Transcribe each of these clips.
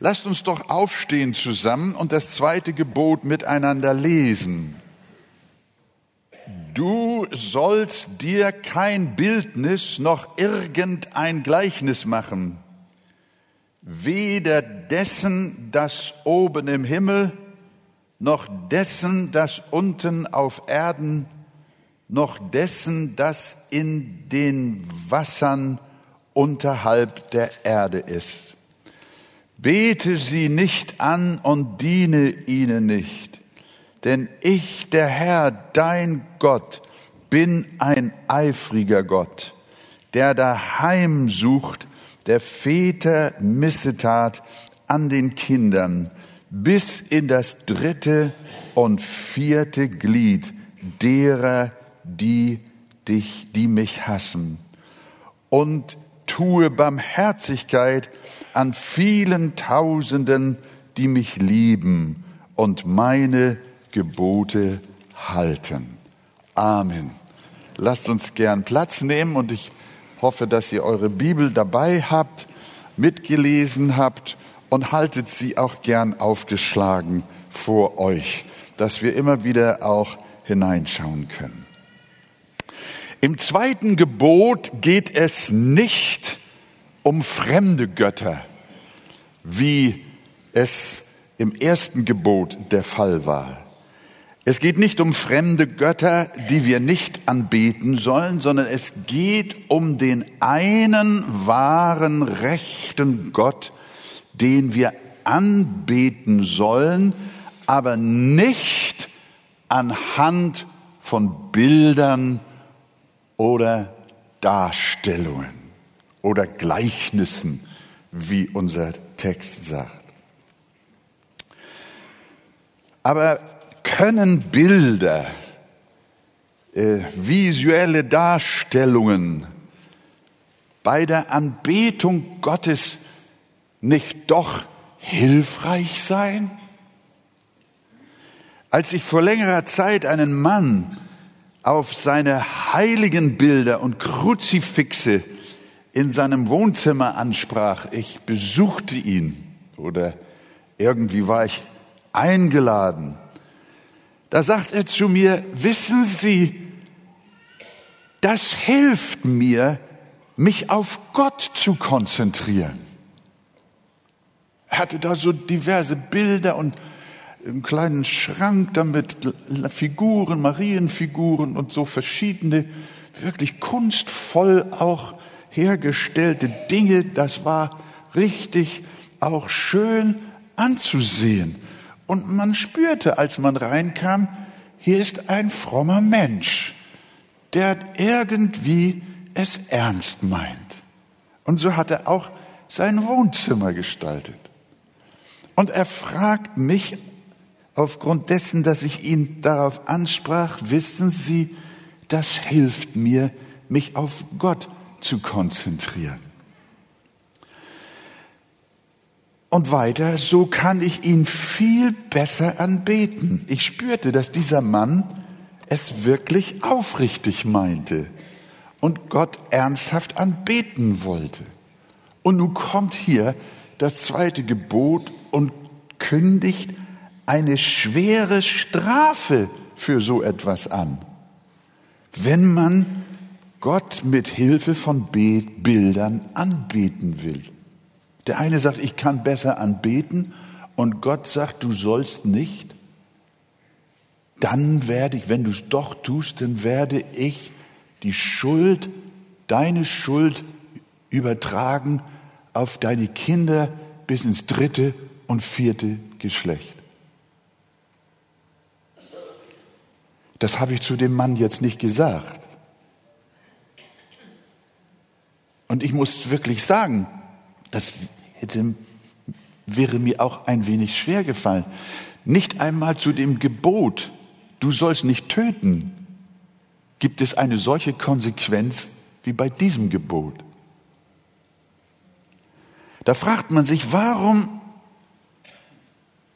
Lasst uns doch aufstehen zusammen und das zweite Gebot miteinander lesen. Du sollst dir kein Bildnis noch irgendein Gleichnis machen, weder dessen, das oben im Himmel, noch dessen, das unten auf Erden, noch dessen, das in den Wassern unterhalb der Erde ist. Bete sie nicht an und diene ihnen nicht, denn ich, der Herr, dein Gott, bin ein eifriger Gott, der daheim sucht, der Väter Missetat an den Kindern, bis in das dritte und vierte Glied derer, die dich, die mich hassen. Und tue Barmherzigkeit an vielen Tausenden, die mich lieben und meine Gebote halten. Amen. Lasst uns gern Platz nehmen und ich hoffe, dass ihr eure Bibel dabei habt, mitgelesen habt und haltet sie auch gern aufgeschlagen vor euch, dass wir immer wieder auch hineinschauen können. Im zweiten Gebot geht es nicht um fremde Götter, wie es im ersten Gebot der Fall war. Es geht nicht um fremde Götter, die wir nicht anbeten sollen, sondern es geht um den einen wahren, rechten Gott, den wir anbeten sollen, aber nicht anhand von Bildern oder Darstellungen oder Gleichnissen, wie unser Text sagt. Aber können Bilder, äh, visuelle Darstellungen bei der Anbetung Gottes nicht doch hilfreich sein? Als ich vor längerer Zeit einen Mann auf seine heiligen Bilder und Kruzifixe in seinem Wohnzimmer ansprach, ich besuchte ihn oder irgendwie war ich eingeladen, da sagt er zu mir, wissen Sie, das hilft mir, mich auf Gott zu konzentrieren. Er hatte da so diverse Bilder und einen kleinen Schrank damit Figuren, Marienfiguren und so verschiedene, wirklich kunstvoll auch hergestellte Dinge. Das war richtig auch schön anzusehen. Und man spürte, als man reinkam, hier ist ein frommer Mensch, der irgendwie es ernst meint. Und so hat er auch sein Wohnzimmer gestaltet. Und er fragt mich aufgrund dessen, dass ich ihn darauf ansprach, wissen Sie, das hilft mir, mich auf Gott zu konzentrieren. Und weiter, so kann ich ihn viel besser anbeten. Ich spürte, dass dieser Mann es wirklich aufrichtig meinte und Gott ernsthaft anbeten wollte. Und nun kommt hier das zweite Gebot und kündigt eine schwere Strafe für so etwas an, wenn man Gott mit Hilfe von Bildern anbeten will. Der eine sagt, ich kann besser anbeten und Gott sagt, du sollst nicht. Dann werde ich, wenn du es doch tust, dann werde ich die Schuld, deine Schuld übertragen auf deine Kinder bis ins dritte und vierte Geschlecht. Das habe ich zu dem Mann jetzt nicht gesagt. Und ich muss wirklich sagen, das hätte, wäre mir auch ein wenig schwer gefallen. Nicht einmal zu dem Gebot, du sollst nicht töten, gibt es eine solche Konsequenz wie bei diesem Gebot. Da fragt man sich, warum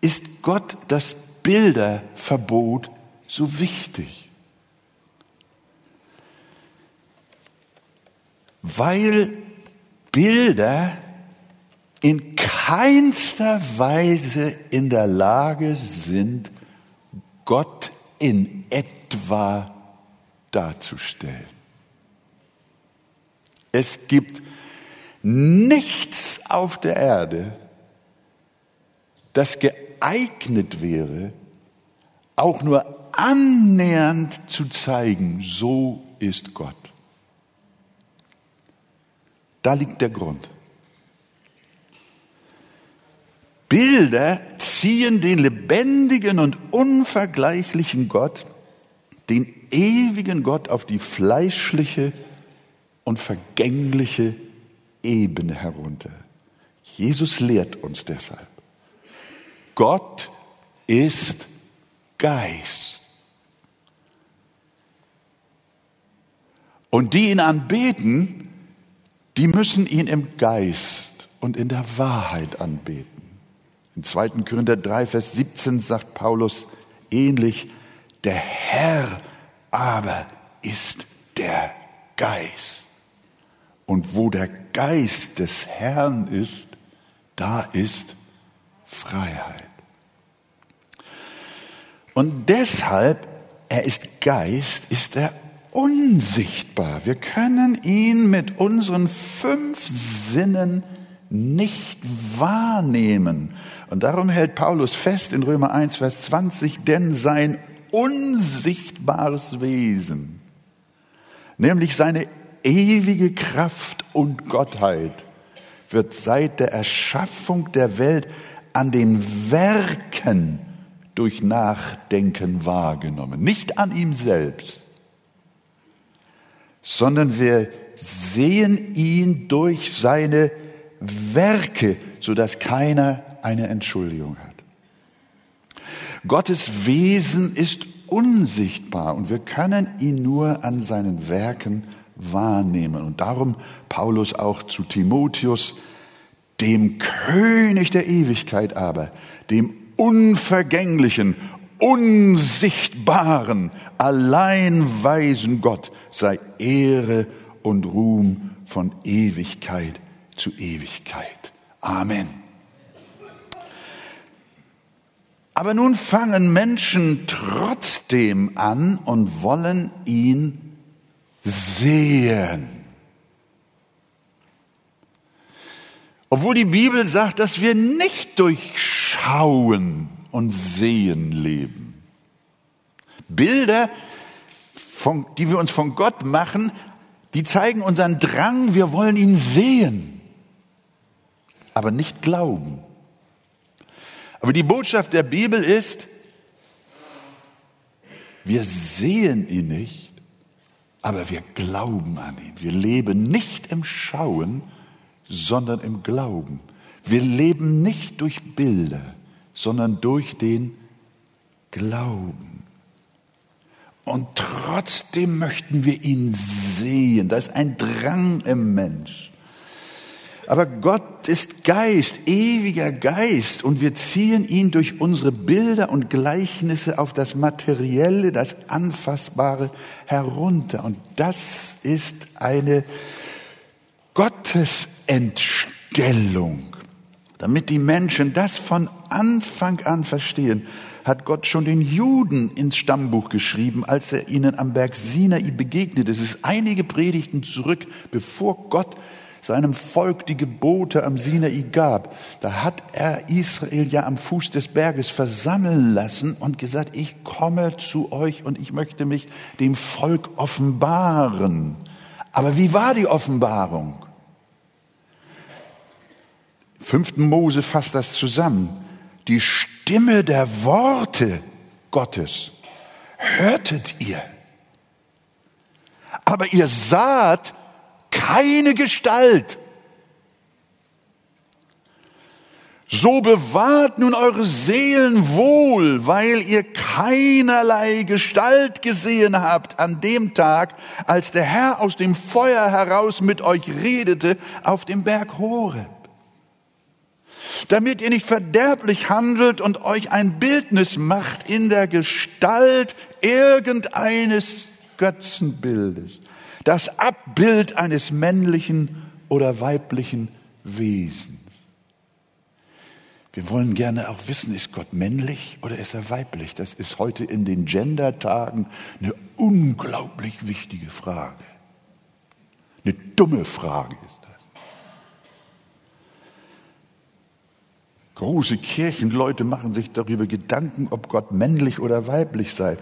ist Gott das Bilderverbot so wichtig? Weil Bilder in keinster Weise in der Lage sind, Gott in etwa darzustellen. Es gibt nichts auf der Erde, das geeignet wäre, auch nur annähernd zu zeigen, so ist Gott. Da liegt der Grund. Bilder ziehen den lebendigen und unvergleichlichen Gott, den ewigen Gott auf die fleischliche und vergängliche Ebene herunter. Jesus lehrt uns deshalb. Gott ist Geist. Und die ihn anbeten, die müssen ihn im Geist und in der Wahrheit anbeten. In 2. Korinther 3, Vers 17 sagt Paulus ähnlich, der Herr aber ist der Geist. Und wo der Geist des Herrn ist, da ist Freiheit. Und deshalb, er ist Geist, ist er unsichtbar. Wir können ihn mit unseren fünf Sinnen nicht wahrnehmen. Und darum hält Paulus fest in Römer 1, Vers 20, denn sein unsichtbares Wesen, nämlich seine ewige Kraft und Gottheit, wird seit der Erschaffung der Welt an den Werken durch Nachdenken wahrgenommen. Nicht an ihm selbst, sondern wir sehen ihn durch seine Werke, sodass keiner eine Entschuldigung hat. Gottes Wesen ist unsichtbar und wir können ihn nur an seinen Werken wahrnehmen. Und darum Paulus auch zu Timotheus, dem König der Ewigkeit aber, dem unvergänglichen, unsichtbaren, allein weisen Gott sei Ehre und Ruhm von Ewigkeit zu Ewigkeit. Amen. Aber nun fangen Menschen trotzdem an und wollen ihn sehen. Obwohl die Bibel sagt, dass wir nicht durch Schauen und Sehen leben. Bilder, von, die wir uns von Gott machen, die zeigen unseren Drang, wir wollen ihn sehen, aber nicht glauben. Aber die Botschaft der Bibel ist, wir sehen ihn nicht, aber wir glauben an ihn. Wir leben nicht im Schauen, sondern im Glauben. Wir leben nicht durch Bilder, sondern durch den Glauben. Und trotzdem möchten wir ihn sehen. Da ist ein Drang im Mensch. Aber Gott ist Geist, ewiger Geist, und wir ziehen ihn durch unsere Bilder und Gleichnisse auf das Materielle, das Anfassbare herunter. Und das ist eine Gottesentstellung. Damit die Menschen das von Anfang an verstehen, hat Gott schon den Juden ins Stammbuch geschrieben, als er ihnen am Berg Sinai begegnet. Es ist einige Predigten zurück, bevor Gott seinem Volk die Gebote am Sinai gab. Da hat er Israel ja am Fuß des Berges versammeln lassen und gesagt, ich komme zu euch und ich möchte mich dem Volk offenbaren. Aber wie war die Offenbarung? 5. Mose fasst das zusammen. Die Stimme der Worte Gottes hörtet ihr. Aber ihr saht keine Gestalt. So bewahrt nun eure Seelen wohl, weil ihr keinerlei Gestalt gesehen habt an dem Tag, als der Herr aus dem Feuer heraus mit euch redete auf dem Berg Horeb damit ihr nicht verderblich handelt und euch ein Bildnis macht in der Gestalt irgendeines Götzenbildes, das Abbild eines männlichen oder weiblichen Wesens. Wir wollen gerne auch wissen, ist Gott männlich oder ist er weiblich? Das ist heute in den Gender-Tagen eine unglaublich wichtige Frage. Eine dumme Frage ist Große Kirchenleute machen sich darüber Gedanken, ob Gott männlich oder weiblich sei.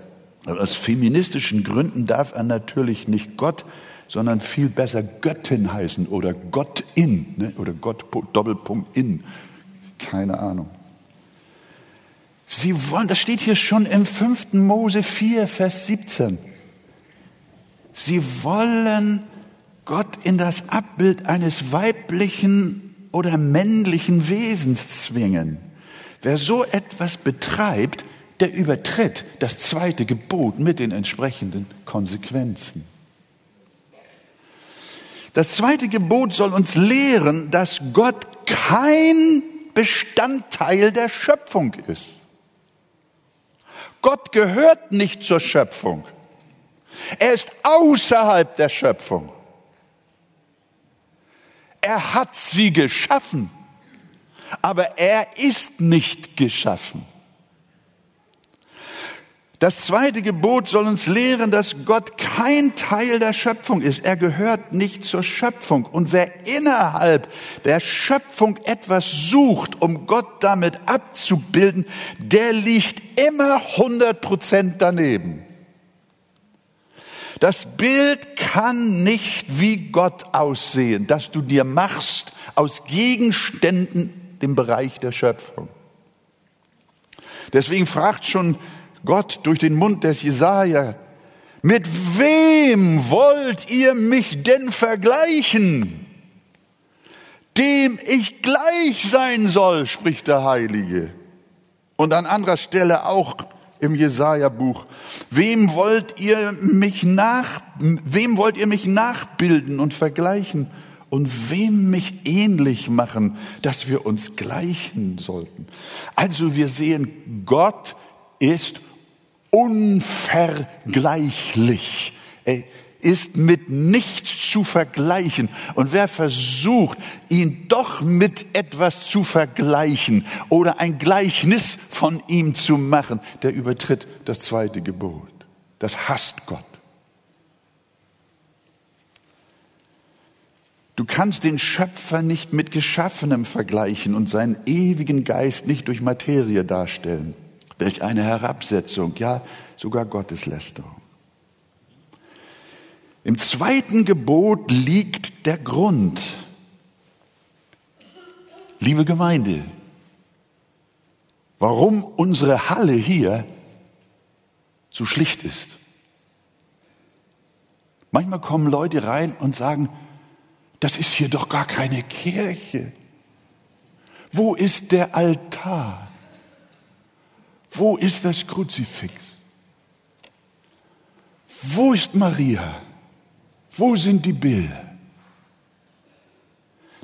Aber aus feministischen Gründen darf er natürlich nicht Gott, sondern viel besser Göttin heißen oder Gottin ne? oder Gott Doppelpunkt in. Keine Ahnung. Sie wollen, das steht hier schon im 5. Mose 4, Vers 17. Sie wollen Gott in das Abbild eines weiblichen oder männlichen Wesens zwingen. Wer so etwas betreibt, der übertritt das zweite Gebot mit den entsprechenden Konsequenzen. Das zweite Gebot soll uns lehren, dass Gott kein Bestandteil der Schöpfung ist. Gott gehört nicht zur Schöpfung. Er ist außerhalb der Schöpfung. Er hat sie geschaffen, aber er ist nicht geschaffen. Das zweite Gebot soll uns lehren, dass Gott kein Teil der Schöpfung ist. Er gehört nicht zur Schöpfung. Und wer innerhalb der Schöpfung etwas sucht, um Gott damit abzubilden, der liegt immer 100 Prozent daneben. Das Bild kann nicht wie Gott aussehen, das du dir machst aus Gegenständen im Bereich der Schöpfung. Deswegen fragt schon Gott durch den Mund des Jesaja, mit wem wollt ihr mich denn vergleichen? Dem ich gleich sein soll, spricht der Heilige. Und an anderer Stelle auch im Jesaja-Buch. Wem wollt ihr mich nach, wem wollt ihr mich nachbilden und vergleichen? Und wem mich ähnlich machen, dass wir uns gleichen sollten? Also wir sehen, Gott ist unvergleichlich. Er ist mit nichts zu vergleichen. Und wer versucht, ihn doch mit etwas zu vergleichen oder ein Gleichnis von ihm zu machen, der übertritt das zweite Gebot. Das hasst Gott. Du kannst den Schöpfer nicht mit Geschaffenem vergleichen und seinen ewigen Geist nicht durch Materie darstellen. Welch eine Herabsetzung, ja sogar Gotteslästerung. Im zweiten Gebot liegt der Grund. Liebe Gemeinde, warum unsere Halle hier so schlicht ist. Manchmal kommen Leute rein und sagen, das ist hier doch gar keine Kirche. Wo ist der Altar? Wo ist das Kruzifix? Wo ist Maria? Wo sind die Bilder?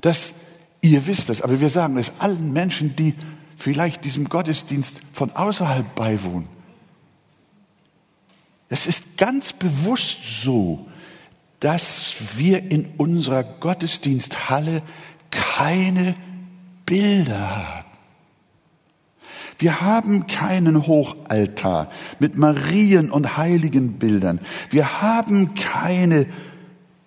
Das, ihr wisst das, aber wir sagen es allen Menschen, die vielleicht diesem Gottesdienst von außerhalb beiwohnen. Es ist ganz bewusst so, dass wir in unserer Gottesdiensthalle keine Bilder haben. Wir haben keinen Hochaltar mit Marien und Heiligenbildern. Wir haben keine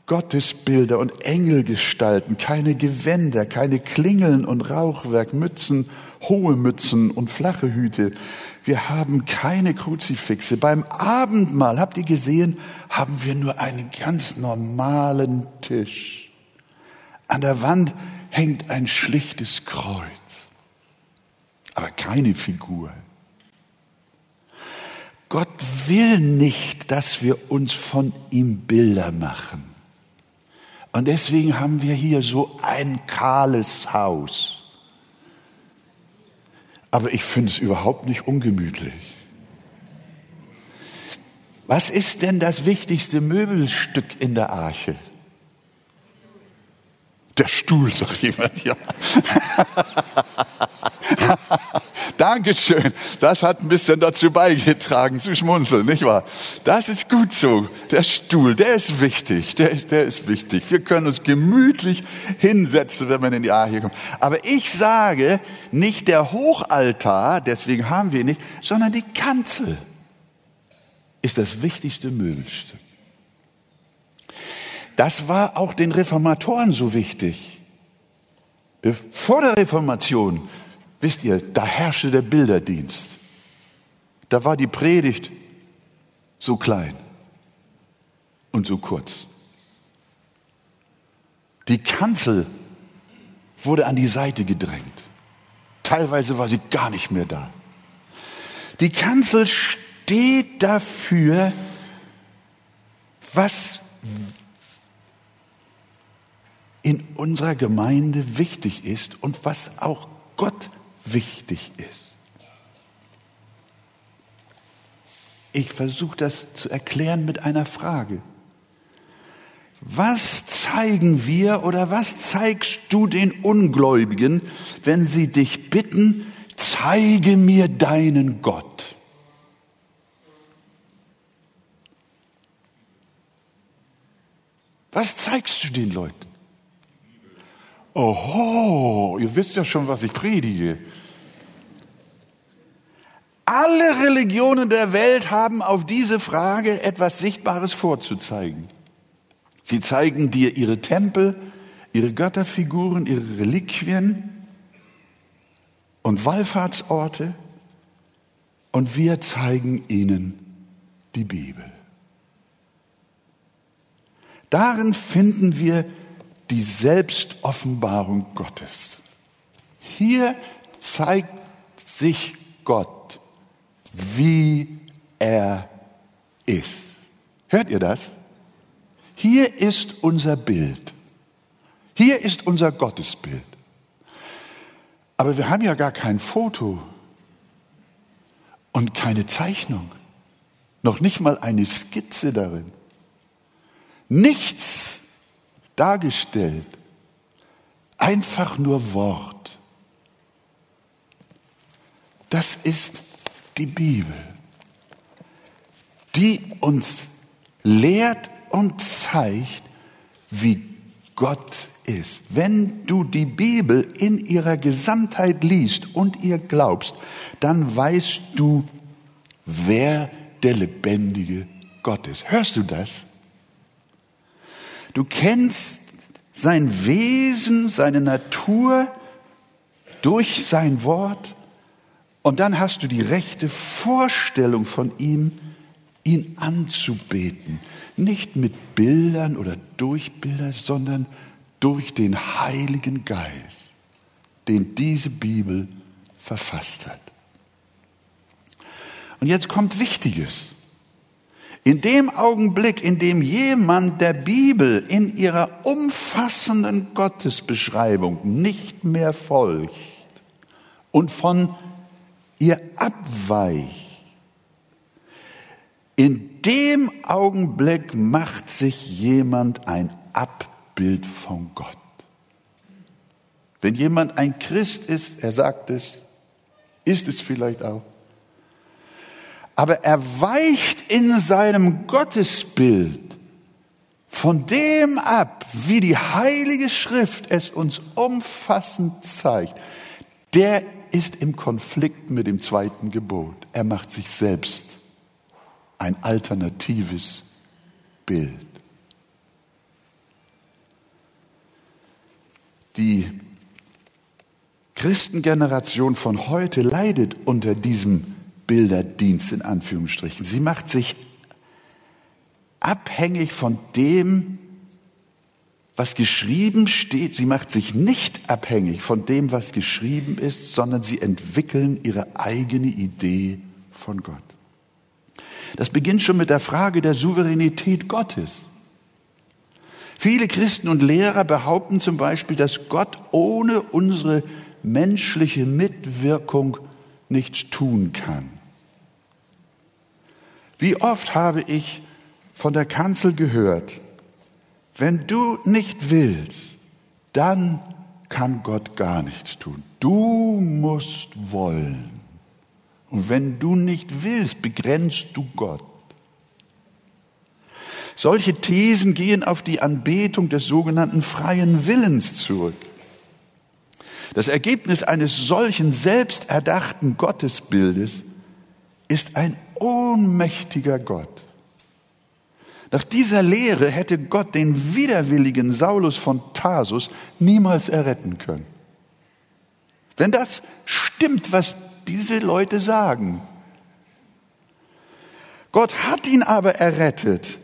Gottesbilder und Engelgestalten, keine Gewänder, keine Klingeln und Rauchwerk, Mützen, hohe Mützen und flache Hüte. Wir haben keine Kruzifixe. Beim Abendmahl, habt ihr gesehen, haben wir nur einen ganz normalen Tisch. An der Wand hängt ein schlichtes Kreuz aber keine Figur. Gott will nicht, dass wir uns von ihm Bilder machen. Und deswegen haben wir hier so ein kahles Haus. Aber ich finde es überhaupt nicht ungemütlich. Was ist denn das wichtigste Möbelstück in der Arche? Der Stuhl, sagt jemand, ja. Dankeschön. Das hat ein bisschen dazu beigetragen, zu schmunzeln, nicht wahr? Das ist gut so. Der Stuhl, der ist wichtig. Der ist, der ist wichtig. Wir können uns gemütlich hinsetzen, wenn wir in die A hier kommen. Aber ich sage, nicht der Hochaltar, deswegen haben wir ihn nicht, sondern die Kanzel ist das wichtigste Möbelstück. Das war auch den Reformatoren so wichtig. Vor der Reformation, wisst ihr, da herrschte der Bilderdienst. Da war die Predigt so klein und so kurz. Die Kanzel wurde an die Seite gedrängt. Teilweise war sie gar nicht mehr da. Die Kanzel steht dafür, was in unserer Gemeinde wichtig ist und was auch Gott wichtig ist. Ich versuche das zu erklären mit einer Frage. Was zeigen wir oder was zeigst du den Ungläubigen, wenn sie dich bitten, zeige mir deinen Gott? Was zeigst du den Leuten? Oho, ihr wisst ja schon, was ich predige. Alle Religionen der Welt haben auf diese Frage etwas Sichtbares vorzuzeigen. Sie zeigen dir ihre Tempel, ihre Götterfiguren, ihre Reliquien und Wallfahrtsorte und wir zeigen ihnen die Bibel. Darin finden wir die Selbstoffenbarung Gottes. Hier zeigt sich Gott, wie er ist. Hört ihr das? Hier ist unser Bild. Hier ist unser Gottesbild. Aber wir haben ja gar kein Foto und keine Zeichnung. Noch nicht mal eine Skizze darin. Nichts dargestellt. Einfach nur Wort. Das ist die Bibel, die uns lehrt und zeigt, wie Gott ist. Wenn du die Bibel in ihrer Gesamtheit liest und ihr glaubst, dann weißt du, wer der lebendige Gott ist. Hörst du das? Du kennst sein Wesen, seine Natur durch sein Wort und dann hast du die rechte Vorstellung von ihm, ihn anzubeten. Nicht mit Bildern oder durch Bilder, sondern durch den Heiligen Geist, den diese Bibel verfasst hat. Und jetzt kommt Wichtiges. In dem Augenblick, in dem jemand der Bibel in ihrer umfassenden Gottesbeschreibung nicht mehr folgt und von ihr abweicht, in dem Augenblick macht sich jemand ein Abbild von Gott. Wenn jemand ein Christ ist, er sagt es, ist es vielleicht auch, aber er weicht in seinem Gottesbild von dem ab, wie die Heilige Schrift es uns umfassend zeigt. Der ist im Konflikt mit dem zweiten Gebot. Er macht sich selbst ein alternatives Bild. Die Christengeneration von heute leidet unter diesem Bilderdienst in Anführungsstrichen. Sie macht sich abhängig von dem, was geschrieben steht. Sie macht sich nicht abhängig von dem, was geschrieben ist, sondern sie entwickeln ihre eigene Idee von Gott. Das beginnt schon mit der Frage der Souveränität Gottes. Viele Christen und Lehrer behaupten zum Beispiel, dass Gott ohne unsere menschliche Mitwirkung nichts tun kann. Wie oft habe ich von der Kanzel gehört, wenn du nicht willst, dann kann Gott gar nichts tun. Du musst wollen. Und wenn du nicht willst, begrenzt du Gott. Solche Thesen gehen auf die Anbetung des sogenannten freien Willens zurück. Das Ergebnis eines solchen selbsterdachten Gottesbildes ist ein ohnmächtiger Gott. Nach dieser Lehre hätte Gott den widerwilligen Saulus von Tarsus niemals erretten können. Wenn das stimmt, was diese Leute sagen. Gott hat ihn aber errettet,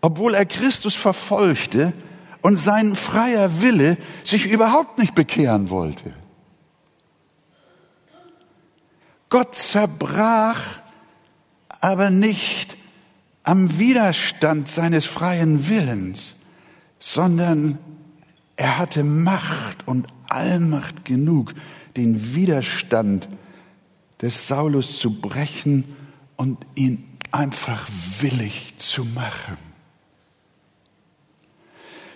obwohl er Christus verfolgte und sein freier Wille sich überhaupt nicht bekehren wollte. Gott zerbrach aber nicht am Widerstand seines freien Willens, sondern er hatte Macht und Allmacht genug, den Widerstand des Saulus zu brechen und ihn einfach willig zu machen.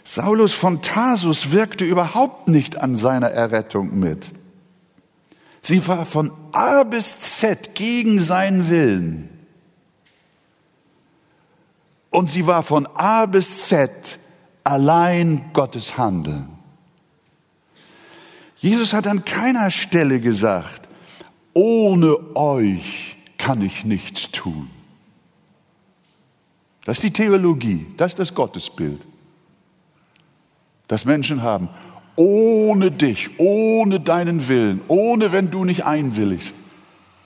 Saulus von Tarsus wirkte überhaupt nicht an seiner Errettung mit. Sie war von A bis Z gegen seinen Willen. Und sie war von A bis Z allein Gottes Handeln. Jesus hat an keiner Stelle gesagt, ohne euch kann ich nichts tun. Das ist die Theologie, das ist das Gottesbild, das Menschen haben. Ohne dich, ohne deinen Willen, ohne wenn du nicht einwilligst,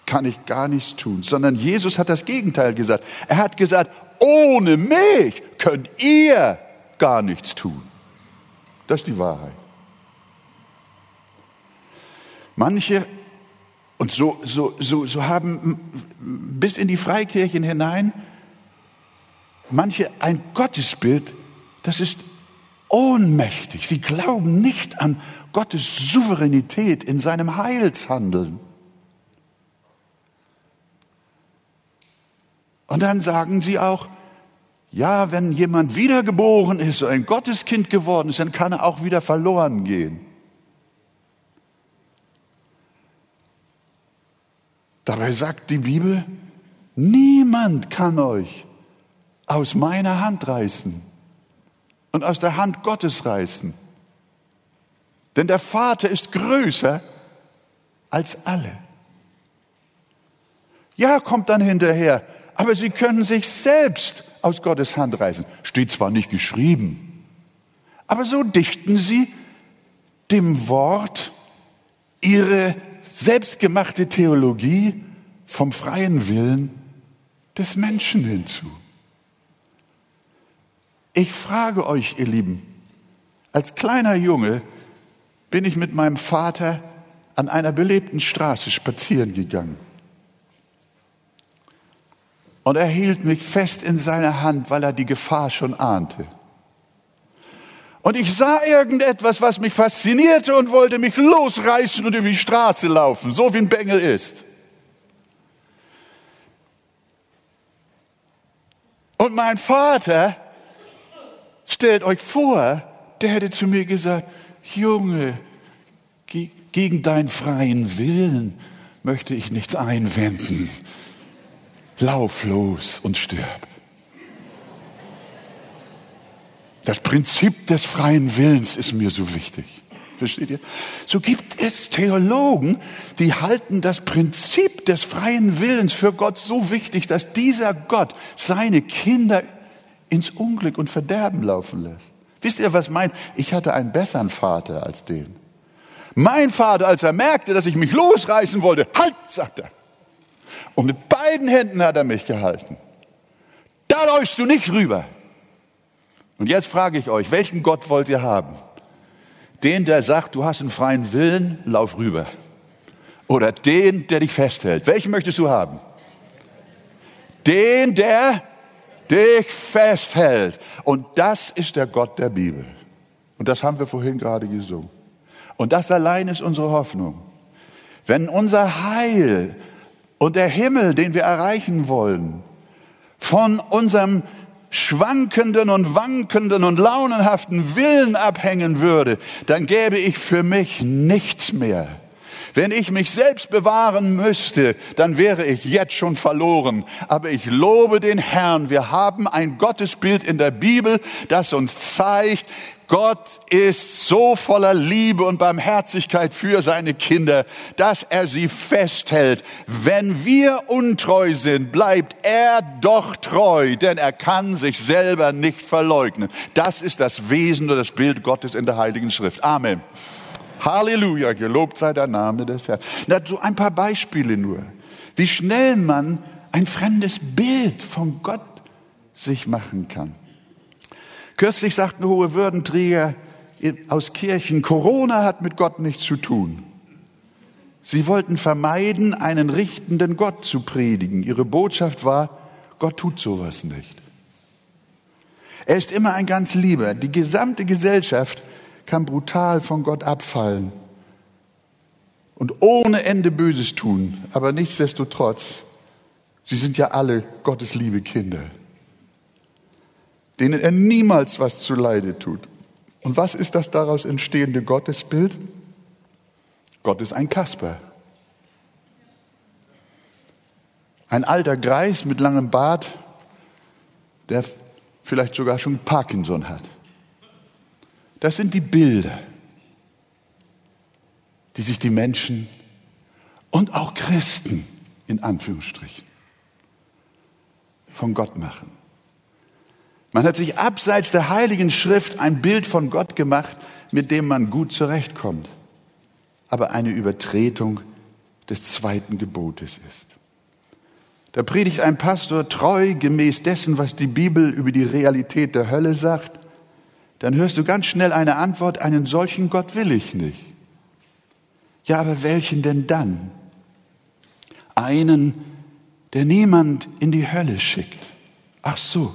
kann ich gar nichts tun. Sondern Jesus hat das Gegenteil gesagt. Er hat gesagt, ohne mich könnt ihr gar nichts tun. Das ist die Wahrheit. Manche, und so, so, so, so haben bis in die Freikirchen hinein, manche ein Gottesbild, das ist ohnmächtig. Sie glauben nicht an Gottes Souveränität in seinem Heilshandeln. Und dann sagen sie auch, ja, wenn jemand wiedergeboren ist und ein Gotteskind geworden ist, dann kann er auch wieder verloren gehen. Dabei sagt die Bibel, niemand kann euch aus meiner Hand reißen und aus der Hand Gottes reißen. Denn der Vater ist größer als alle. Ja, kommt dann hinterher, aber sie können sich selbst aus Gottes Hand reißen. Steht zwar nicht geschrieben, aber so dichten sie dem Wort ihre selbstgemachte Theologie vom freien Willen des Menschen hinzu. Ich frage euch, ihr Lieben, als kleiner Junge bin ich mit meinem Vater an einer belebten Straße spazieren gegangen. Und er hielt mich fest in seiner Hand, weil er die Gefahr schon ahnte. Und ich sah irgendetwas, was mich faszinierte und wollte mich losreißen und über die Straße laufen, so wie ein Bengel ist. Und mein Vater, stellt euch vor, der hätte zu mir gesagt, Junge, gegen deinen freien Willen möchte ich nichts einwenden lauf los und stirb. Das Prinzip des freien Willens ist mir so wichtig. Versteht ihr? So gibt es Theologen, die halten das Prinzip des freien Willens für Gott so wichtig, dass dieser Gott seine Kinder ins Unglück und Verderben laufen lässt. Wisst ihr, was meint? Ich hatte einen besseren Vater als den. Mein Vater, als er merkte, dass ich mich losreißen wollte, halt, sagt er. Und mit beiden Händen hat er mich gehalten. Da läufst du nicht rüber. Und jetzt frage ich euch, welchen Gott wollt ihr haben? Den, der sagt, du hast einen freien Willen, lauf rüber. Oder den, der dich festhält. Welchen möchtest du haben? Den, der dich festhält. Und das ist der Gott der Bibel. Und das haben wir vorhin gerade gesungen. Und das allein ist unsere Hoffnung. Wenn unser Heil und der Himmel, den wir erreichen wollen, von unserem schwankenden und wankenden und launenhaften Willen abhängen würde, dann gäbe ich für mich nichts mehr. Wenn ich mich selbst bewahren müsste, dann wäre ich jetzt schon verloren. Aber ich lobe den Herrn. Wir haben ein Gottesbild in der Bibel, das uns zeigt, Gott ist so voller Liebe und Barmherzigkeit für seine Kinder, dass er sie festhält. Wenn wir untreu sind, bleibt er doch treu, denn er kann sich selber nicht verleugnen. Das ist das Wesen oder das Bild Gottes in der Heiligen Schrift. Amen. Halleluja, gelobt sei der Name des Herrn. Na, so ein paar Beispiele nur, wie schnell man ein fremdes Bild von Gott sich machen kann. Kürzlich sagten hohe Würdenträger aus Kirchen, Corona hat mit Gott nichts zu tun. Sie wollten vermeiden, einen richtenden Gott zu predigen. Ihre Botschaft war, Gott tut sowas nicht. Er ist immer ein ganz Lieber. Die gesamte Gesellschaft kann brutal von Gott abfallen und ohne Ende Böses tun. Aber nichtsdestotrotz, sie sind ja alle Gottes liebe Kinder denen er niemals was zu Leide tut. Und was ist das daraus entstehende Gottesbild? Gott ist ein Kasper. Ein alter Greis mit langem Bart, der vielleicht sogar schon Parkinson hat. Das sind die Bilder, die sich die Menschen und auch Christen in Anführungsstrichen von Gott machen. Man hat sich abseits der heiligen Schrift ein Bild von Gott gemacht, mit dem man gut zurechtkommt, aber eine Übertretung des zweiten Gebotes ist. Da predigt ein Pastor treu gemäß dessen, was die Bibel über die Realität der Hölle sagt, dann hörst du ganz schnell eine Antwort, einen solchen Gott will ich nicht. Ja, aber welchen denn dann? Einen, der niemand in die Hölle schickt. Ach so,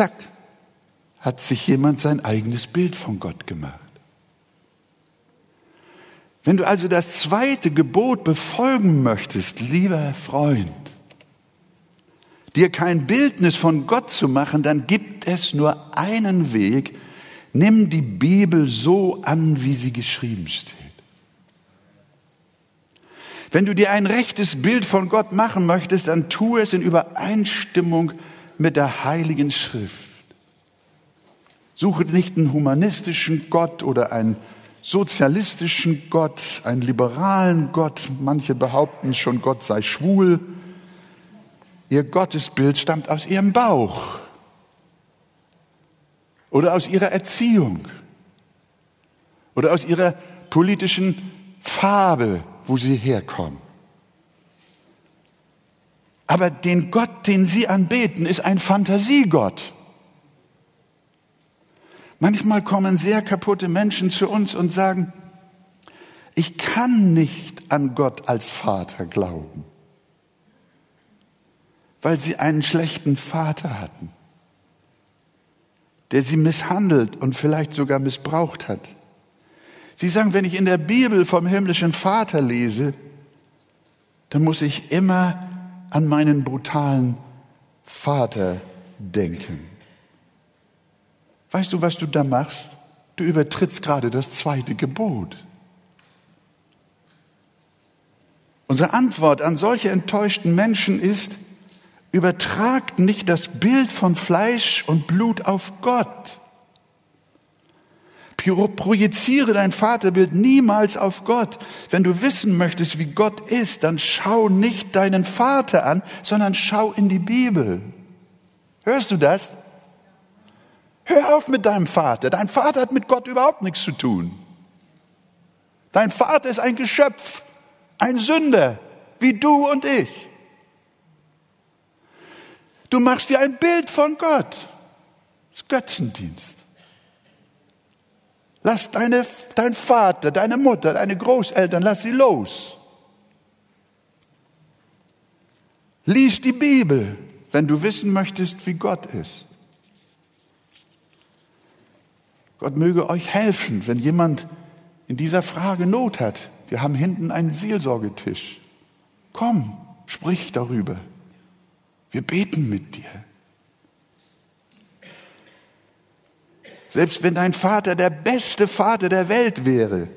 Zack, hat sich jemand sein eigenes Bild von Gott gemacht. Wenn du also das zweite Gebot befolgen möchtest, lieber Freund, dir kein Bildnis von Gott zu machen, dann gibt es nur einen Weg. Nimm die Bibel so an, wie sie geschrieben steht. Wenn du dir ein rechtes Bild von Gott machen möchtest, dann tu es in Übereinstimmung mit der Heiligen Schrift. Suche nicht einen humanistischen Gott oder einen sozialistischen Gott, einen liberalen Gott. Manche behaupten schon, Gott sei schwul. Ihr Gottesbild stammt aus ihrem Bauch oder aus ihrer Erziehung oder aus ihrer politischen Farbe, wo sie herkommen. Aber den Gott, den sie anbeten, ist ein Fantasiegott. Manchmal kommen sehr kaputte Menschen zu uns und sagen, ich kann nicht an Gott als Vater glauben, weil sie einen schlechten Vater hatten, der sie misshandelt und vielleicht sogar missbraucht hat. Sie sagen, wenn ich in der Bibel vom himmlischen Vater lese, dann muss ich immer an meinen brutalen Vater denken. Weißt du, was du da machst? Du übertrittst gerade das zweite Gebot. Unsere Antwort an solche enttäuschten Menschen ist, übertragt nicht das Bild von Fleisch und Blut auf Gott. Projiziere dein Vaterbild niemals auf Gott. Wenn du wissen möchtest, wie Gott ist, dann schau nicht deinen Vater an, sondern schau in die Bibel. Hörst du das? Hör auf mit deinem Vater. Dein Vater hat mit Gott überhaupt nichts zu tun. Dein Vater ist ein Geschöpf, ein Sünder, wie du und ich. Du machst dir ein Bild von Gott. Das ist Götzendienst. Lass deine, dein Vater, deine Mutter, deine Großeltern, lass sie los. Lies die Bibel, wenn du wissen möchtest, wie Gott ist. Gott möge euch helfen, wenn jemand in dieser Frage Not hat. Wir haben hinten einen Seelsorgetisch. Komm, sprich darüber. Wir beten mit dir. Selbst wenn dein Vater der beste Vater der Welt wäre,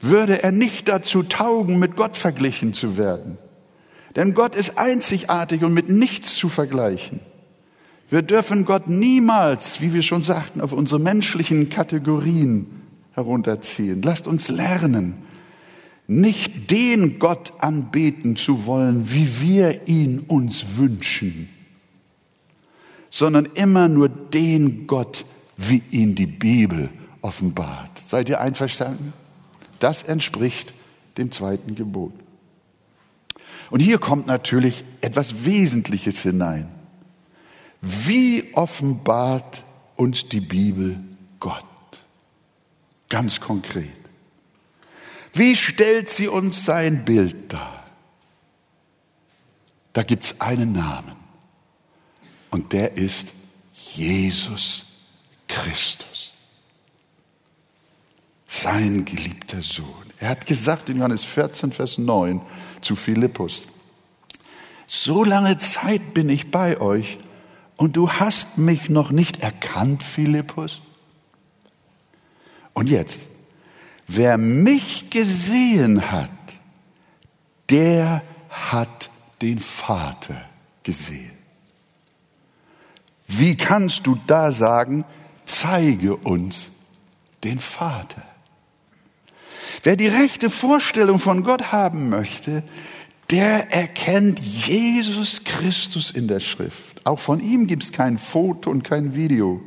würde er nicht dazu taugen, mit Gott verglichen zu werden. Denn Gott ist einzigartig und mit nichts zu vergleichen. Wir dürfen Gott niemals, wie wir schon sagten, auf unsere menschlichen Kategorien herunterziehen. Lasst uns lernen, nicht den Gott anbeten zu wollen, wie wir ihn uns wünschen, sondern immer nur den Gott, wie ihn die Bibel offenbart. Seid ihr einverstanden? Das entspricht dem zweiten Gebot. Und hier kommt natürlich etwas Wesentliches hinein. Wie offenbart uns die Bibel Gott? Ganz konkret. Wie stellt sie uns sein Bild dar? Da gibt es einen Namen und der ist Jesus Christus, sein geliebter Sohn. Er hat gesagt in Johannes 14, Vers 9 zu Philippus, so lange Zeit bin ich bei euch und du hast mich noch nicht erkannt, Philippus? Und jetzt, wer mich gesehen hat, der hat den Vater gesehen. Wie kannst du da sagen, zeige uns den Vater? Wer die rechte Vorstellung von Gott haben möchte, der erkennt Jesus Christus in der Schrift. Auch von ihm gibt es kein Foto und kein Video.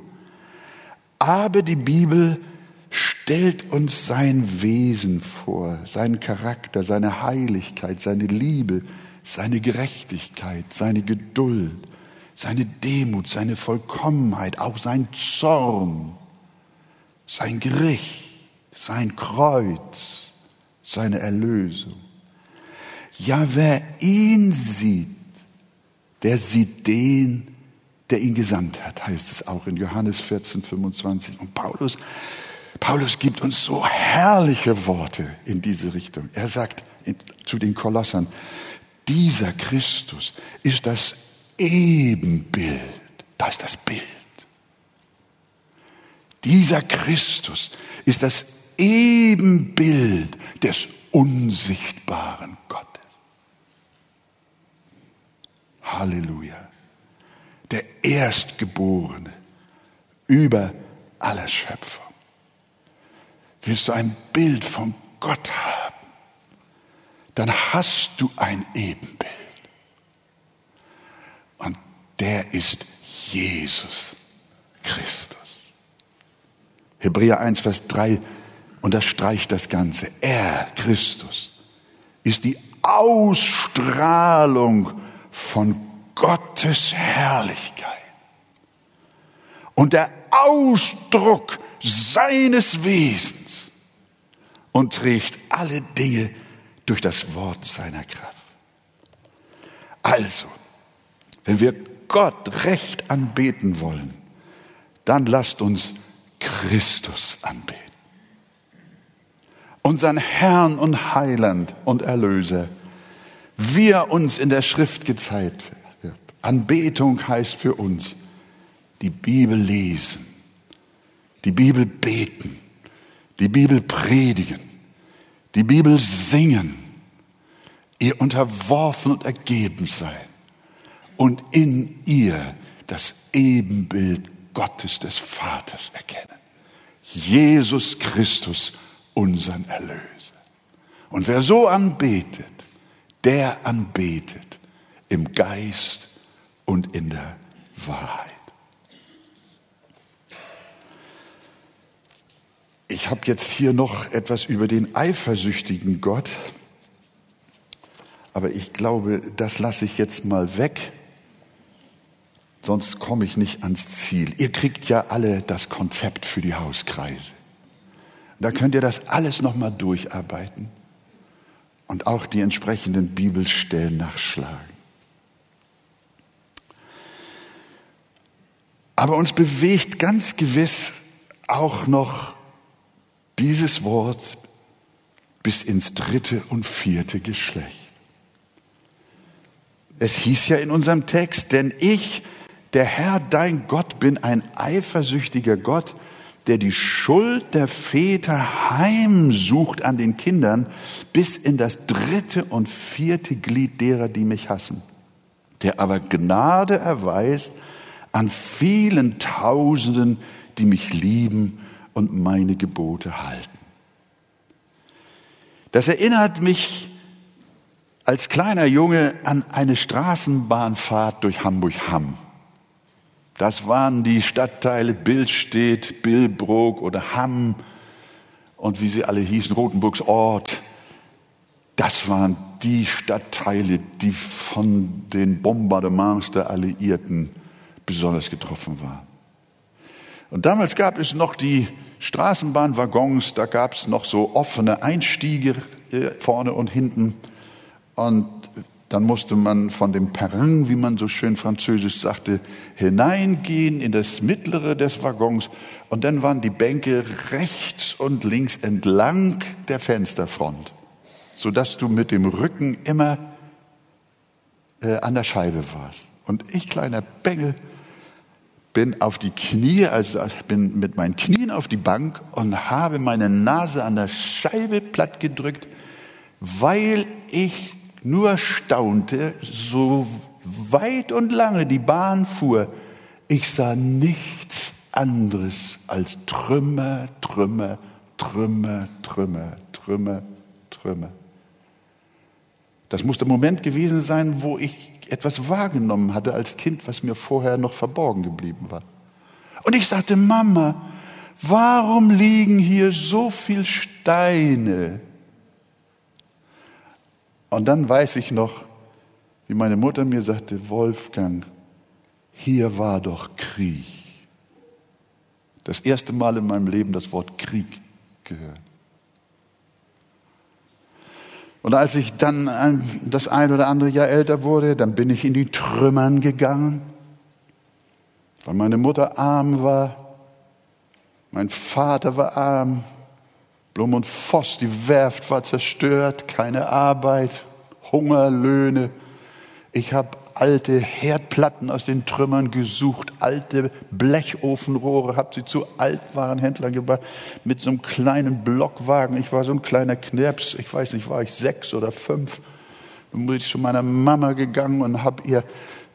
Aber die Bibel stellt uns sein Wesen vor, seinen Charakter, seine Heiligkeit, seine Liebe, seine Gerechtigkeit, seine Geduld, seine Demut, seine Vollkommenheit, auch sein Zorn, sein Gericht, sein Kreuz, seine Erlösung. Ja, wer ihn sieht, der sieht den, der ihn gesandt hat, heißt es auch in Johannes 14, 25. Und Paulus, Paulus gibt uns so herrliche Worte in diese Richtung. Er sagt zu den Kolossern, dieser Christus ist das Ebenbild. Da ist das Bild. Dieser Christus ist das Ebenbild des unsichtbaren Gottes. Halleluja. Der Erstgeborene über aller Schöpfung. Willst du ein Bild von Gott haben, dann hast du ein Ebenbild. Der ist Jesus Christus. Hebräer 1, Vers 3 unterstreicht das Ganze. Er, Christus, ist die Ausstrahlung von Gottes Herrlichkeit und der Ausdruck seines Wesens und trägt alle Dinge durch das Wort seiner Kraft. Also, wenn wir Gott recht anbeten wollen, dann lasst uns Christus anbeten. Unseren Herrn und Heiland und Erlöser, wie er uns in der Schrift gezeigt wird. Anbetung heißt für uns die Bibel lesen, die Bibel beten, die Bibel predigen, die Bibel singen, ihr unterworfen und ergeben sein und in ihr das Ebenbild Gottes des Vaters erkennen. Jesus Christus, unseren Erlöser. Und wer so anbetet, der anbetet im Geist und in der Wahrheit. Ich habe jetzt hier noch etwas über den eifersüchtigen Gott, aber ich glaube, das lasse ich jetzt mal weg sonst komme ich nicht ans Ziel. Ihr kriegt ja alle das Konzept für die Hauskreise. Da könnt ihr das alles nochmal durcharbeiten und auch die entsprechenden Bibelstellen nachschlagen. Aber uns bewegt ganz gewiss auch noch dieses Wort bis ins dritte und vierte Geschlecht. Es hieß ja in unserem Text, denn ich der Herr, dein Gott, bin ein eifersüchtiger Gott, der die Schuld der Väter heimsucht an den Kindern bis in das dritte und vierte Glied derer, die mich hassen, der aber Gnade erweist an vielen Tausenden, die mich lieben und meine Gebote halten. Das erinnert mich als kleiner Junge an eine Straßenbahnfahrt durch Hamburg-Hamm. Das waren die Stadtteile Billstedt, Billbrook oder Hamm und wie sie alle hießen, Rotenburgs Ort. Das waren die Stadtteile, die von den Bombardements der Alliierten besonders getroffen waren. Und damals gab es noch die Straßenbahnwaggons, da gab es noch so offene Einstiege äh, vorne und hinten. Und dann musste man von dem Perron, wie man so schön französisch sagte, hineingehen in das mittlere des Waggons. Und dann waren die Bänke rechts und links entlang der Fensterfront, sodass du mit dem Rücken immer äh, an der Scheibe warst. Und ich, kleiner Bengel, bin auf die Knie, also bin mit meinen Knien auf die Bank und habe meine Nase an der Scheibe platt gedrückt, weil ich nur staunte, so weit und lange die Bahn fuhr. Ich sah nichts anderes als Trümmer, Trümmer, Trümmer, Trümmer, Trümmer, Trümmer. Das muss der Moment gewesen sein, wo ich etwas wahrgenommen hatte als Kind, was mir vorher noch verborgen geblieben war. Und ich sagte, Mama, warum liegen hier so viel Steine? Und dann weiß ich noch, wie meine Mutter mir sagte, Wolfgang, hier war doch Krieg. Das erste Mal in meinem Leben das Wort Krieg gehört. Und als ich dann das ein oder andere Jahr älter wurde, dann bin ich in die Trümmern gegangen, weil meine Mutter arm war, mein Vater war arm, Blum und Voss, die Werft war zerstört, keine Arbeit, Hungerlöhne. Ich habe alte Herdplatten aus den Trümmern gesucht, alte Blechofenrohre, habe sie zu Altwarenhändlern gebracht mit so einem kleinen Blockwagen. Ich war so ein kleiner Knirps, ich weiß nicht, war ich sechs oder fünf. Dann bin ich zu meiner Mama gegangen und habe ihr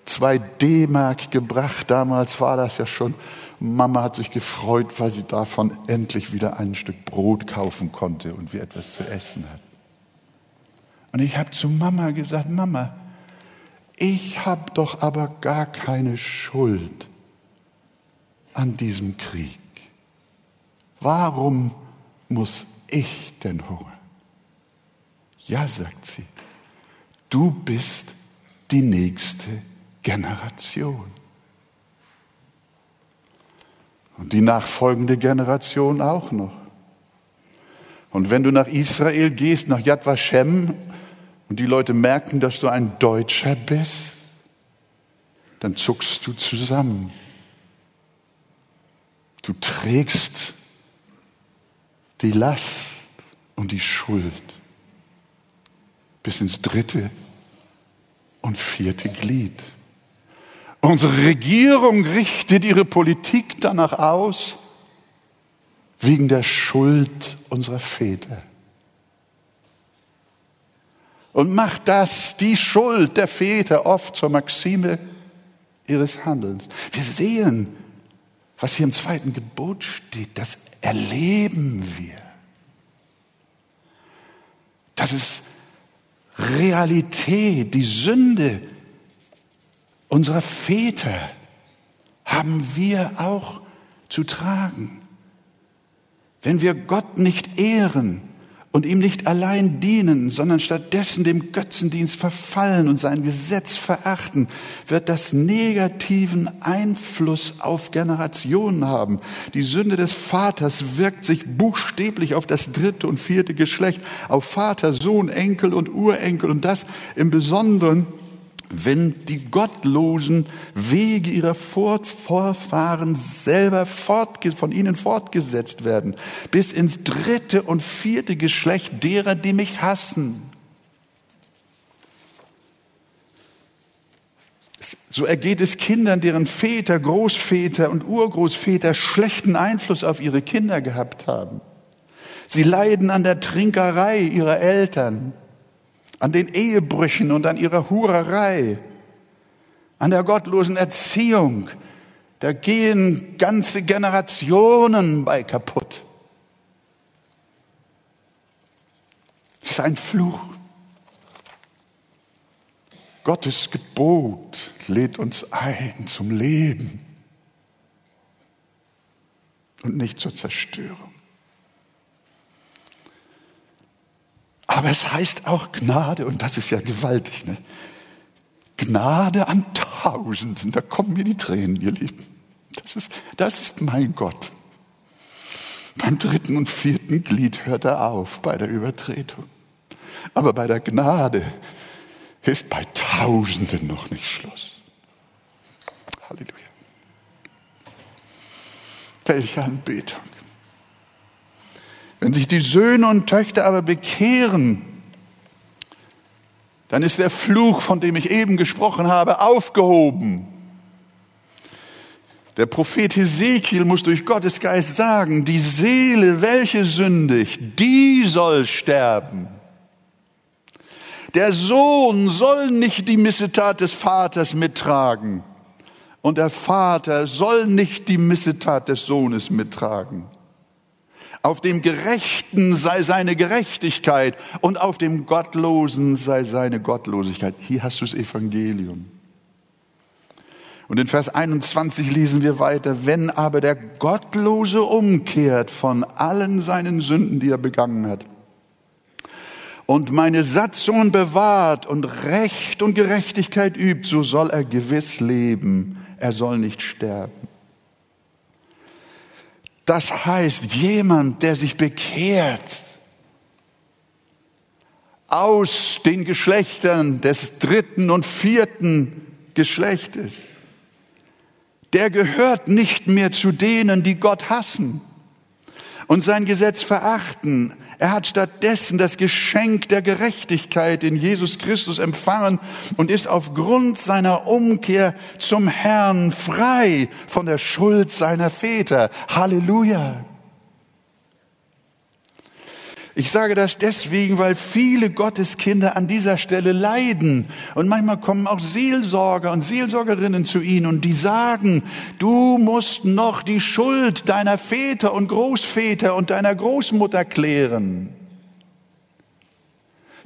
zwei D-Mark gebracht. Damals war das ja schon. Mama hat sich gefreut, weil sie davon endlich wieder ein Stück Brot kaufen konnte und wir etwas zu essen hatten. Und ich habe zu Mama gesagt, Mama, ich habe doch aber gar keine Schuld an diesem Krieg. Warum muss ich denn hungern? Ja, sagt sie, du bist die nächste Generation. Und die nachfolgende Generation auch noch. Und wenn du nach Israel gehst, nach Yad Vashem, und die Leute merken, dass du ein Deutscher bist, dann zuckst du zusammen. Du trägst die Last und die Schuld bis ins dritte und vierte Glied. Unsere Regierung richtet ihre Politik danach aus, wegen der Schuld unserer Väter und macht das, die Schuld der Väter, oft zur Maxime ihres Handelns. Wir sehen, was hier im zweiten Gebot steht, das erleben wir. Das ist Realität, die Sünde unserer Väter haben wir auch zu tragen. Wenn wir Gott nicht ehren, und ihm nicht allein dienen, sondern stattdessen dem Götzendienst verfallen und sein Gesetz verachten, wird das negativen Einfluss auf Generationen haben. Die Sünde des Vaters wirkt sich buchstäblich auf das dritte und vierte Geschlecht, auf Vater, Sohn, Enkel und Urenkel und das im Besonderen wenn die gottlosen Wege ihrer Vorfahren selber von ihnen fortgesetzt werden, bis ins dritte und vierte Geschlecht derer, die mich hassen. So ergeht es Kindern, deren Väter, Großväter und Urgroßväter schlechten Einfluss auf ihre Kinder gehabt haben. Sie leiden an der Trinkerei ihrer Eltern, an den Ehebrüchen und an ihrer Hurerei, an der gottlosen Erziehung. Da gehen ganze Generationen bei kaputt. Das ist ein Fluch. Gottes Gebot lädt uns ein zum Leben und nicht zur Zerstörung. Aber es heißt auch Gnade, und das ist ja gewaltig, ne? Gnade an Tausenden, da kommen mir die Tränen, ihr Lieben. Das ist, das ist mein Gott. Beim dritten und vierten Glied hört er auf bei der Übertretung. Aber bei der Gnade ist bei Tausenden noch nicht Schluss. Halleluja. Welche Anbetung. Wenn sich die Söhne und Töchter aber bekehren, dann ist der Fluch, von dem ich eben gesprochen habe, aufgehoben. Der Prophet Hesekiel muss durch Gottes Geist sagen, die Seele, welche sündigt, die soll sterben. Der Sohn soll nicht die Missetat des Vaters mittragen und der Vater soll nicht die Missetat des Sohnes mittragen. Auf dem Gerechten sei seine Gerechtigkeit und auf dem Gottlosen sei seine Gottlosigkeit. Hier hast du das Evangelium. Und in Vers 21 lesen wir weiter, wenn aber der Gottlose umkehrt von allen seinen Sünden, die er begangen hat, und meine Satzungen bewahrt und Recht und Gerechtigkeit übt, so soll er gewiss leben, er soll nicht sterben. Das heißt, jemand, der sich bekehrt aus den Geschlechtern des dritten und vierten Geschlechtes, der gehört nicht mehr zu denen, die Gott hassen und sein Gesetz verachten. Er hat stattdessen das Geschenk der Gerechtigkeit in Jesus Christus empfangen und ist aufgrund seiner Umkehr zum Herrn frei von der Schuld seiner Väter. Halleluja. Ich sage das deswegen, weil viele Gotteskinder an dieser Stelle leiden. Und manchmal kommen auch Seelsorger und Seelsorgerinnen zu ihnen und die sagen, du musst noch die Schuld deiner Väter und Großväter und deiner Großmutter klären.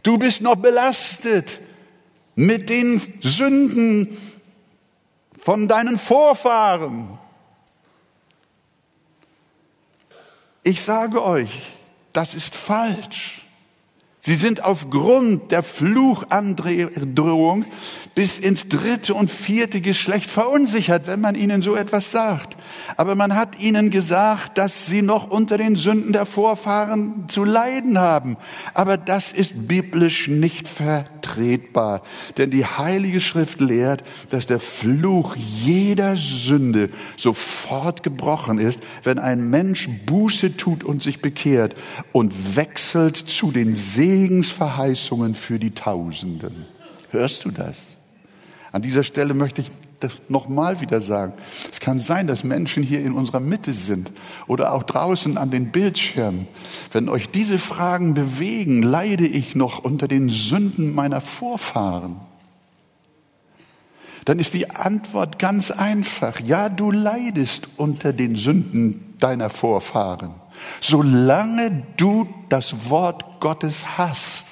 Du bist noch belastet mit den Sünden von deinen Vorfahren. Ich sage euch, das ist falsch. Sie sind aufgrund der Fluchandrohung bis ins dritte und vierte Geschlecht verunsichert, wenn man ihnen so etwas sagt. Aber man hat ihnen gesagt, dass sie noch unter den Sünden der Vorfahren zu leiden haben. Aber das ist biblisch nicht vertretbar. Denn die Heilige Schrift lehrt, dass der Fluch jeder Sünde sofort gebrochen ist, wenn ein Mensch Buße tut und sich bekehrt und wechselt zu den Segensverheißungen für die Tausenden. Hörst du das? An dieser Stelle möchte ich das nochmal wieder sagen. Es kann sein, dass Menschen hier in unserer Mitte sind oder auch draußen an den Bildschirmen. Wenn euch diese Fragen bewegen, leide ich noch unter den Sünden meiner Vorfahren? Dann ist die Antwort ganz einfach. Ja, du leidest unter den Sünden deiner Vorfahren. Solange du das Wort Gottes hast,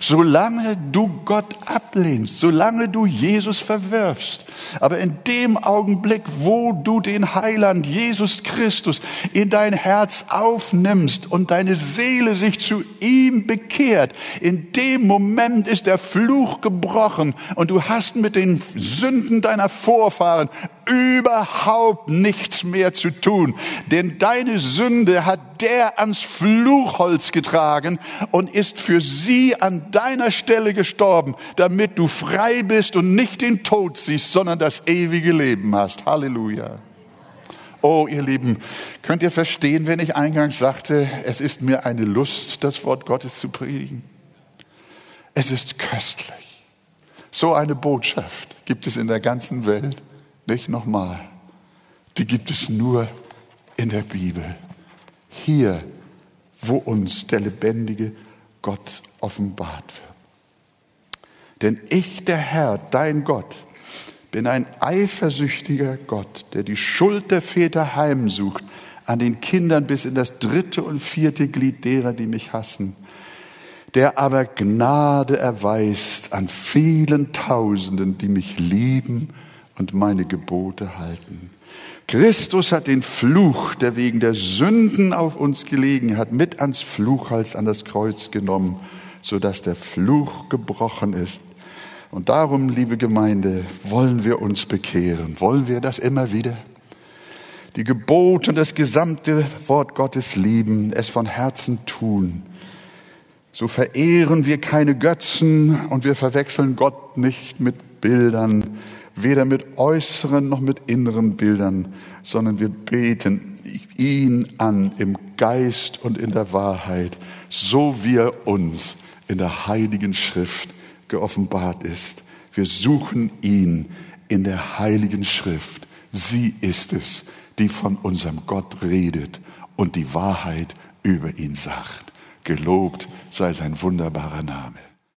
solange du Gott ablehnst, solange du Jesus verwirfst. Aber in dem Augenblick, wo du den Heiland Jesus Christus in dein Herz aufnimmst und deine Seele sich zu ihm bekehrt, in dem Moment ist der Fluch gebrochen und du hast mit den Sünden deiner Vorfahren überhaupt nichts mehr zu tun. Denn deine Sünde hat der ans Fluchholz getragen und ist für sie an deiner Stelle gestorben, damit du frei bist und nicht den Tod siehst, sondern das ewige Leben hast. Halleluja. Oh, ihr Lieben, könnt ihr verstehen, wenn ich eingangs sagte, es ist mir eine Lust, das Wort Gottes zu predigen? Es ist köstlich. So eine Botschaft gibt es in der ganzen Welt nicht nochmal. Die gibt es nur in der Bibel. Hier, wo uns der lebendige Gott offenbart wird. Denn ich, der Herr, dein Gott, bin ein eifersüchtiger Gott, der die Schuld der Väter heimsucht an den Kindern bis in das dritte und vierte Glied derer, die mich hassen, der aber Gnade erweist an vielen Tausenden, die mich lieben und meine Gebote halten. Christus hat den Fluch, der wegen der Sünden auf uns gelegen hat, mit ans Fluchhals an das Kreuz genommen, so dass der Fluch gebrochen ist. Und darum, liebe Gemeinde, wollen wir uns bekehren. Wollen wir das immer wieder? die Gebote und das gesamte Wort Gottes lieben, es von Herzen tun. So verehren wir keine Götzen und wir verwechseln Gott nicht mit Bildern, weder mit äußeren noch mit inneren Bildern, sondern wir beten ihn an im Geist und in der Wahrheit, so wie er uns in der heiligen Schrift geoffenbart ist. Wir suchen ihn in der heiligen Schrift. Sie ist es, die von unserem Gott redet und die Wahrheit über ihn sagt. Gelobt sei sein wunderbarer Name.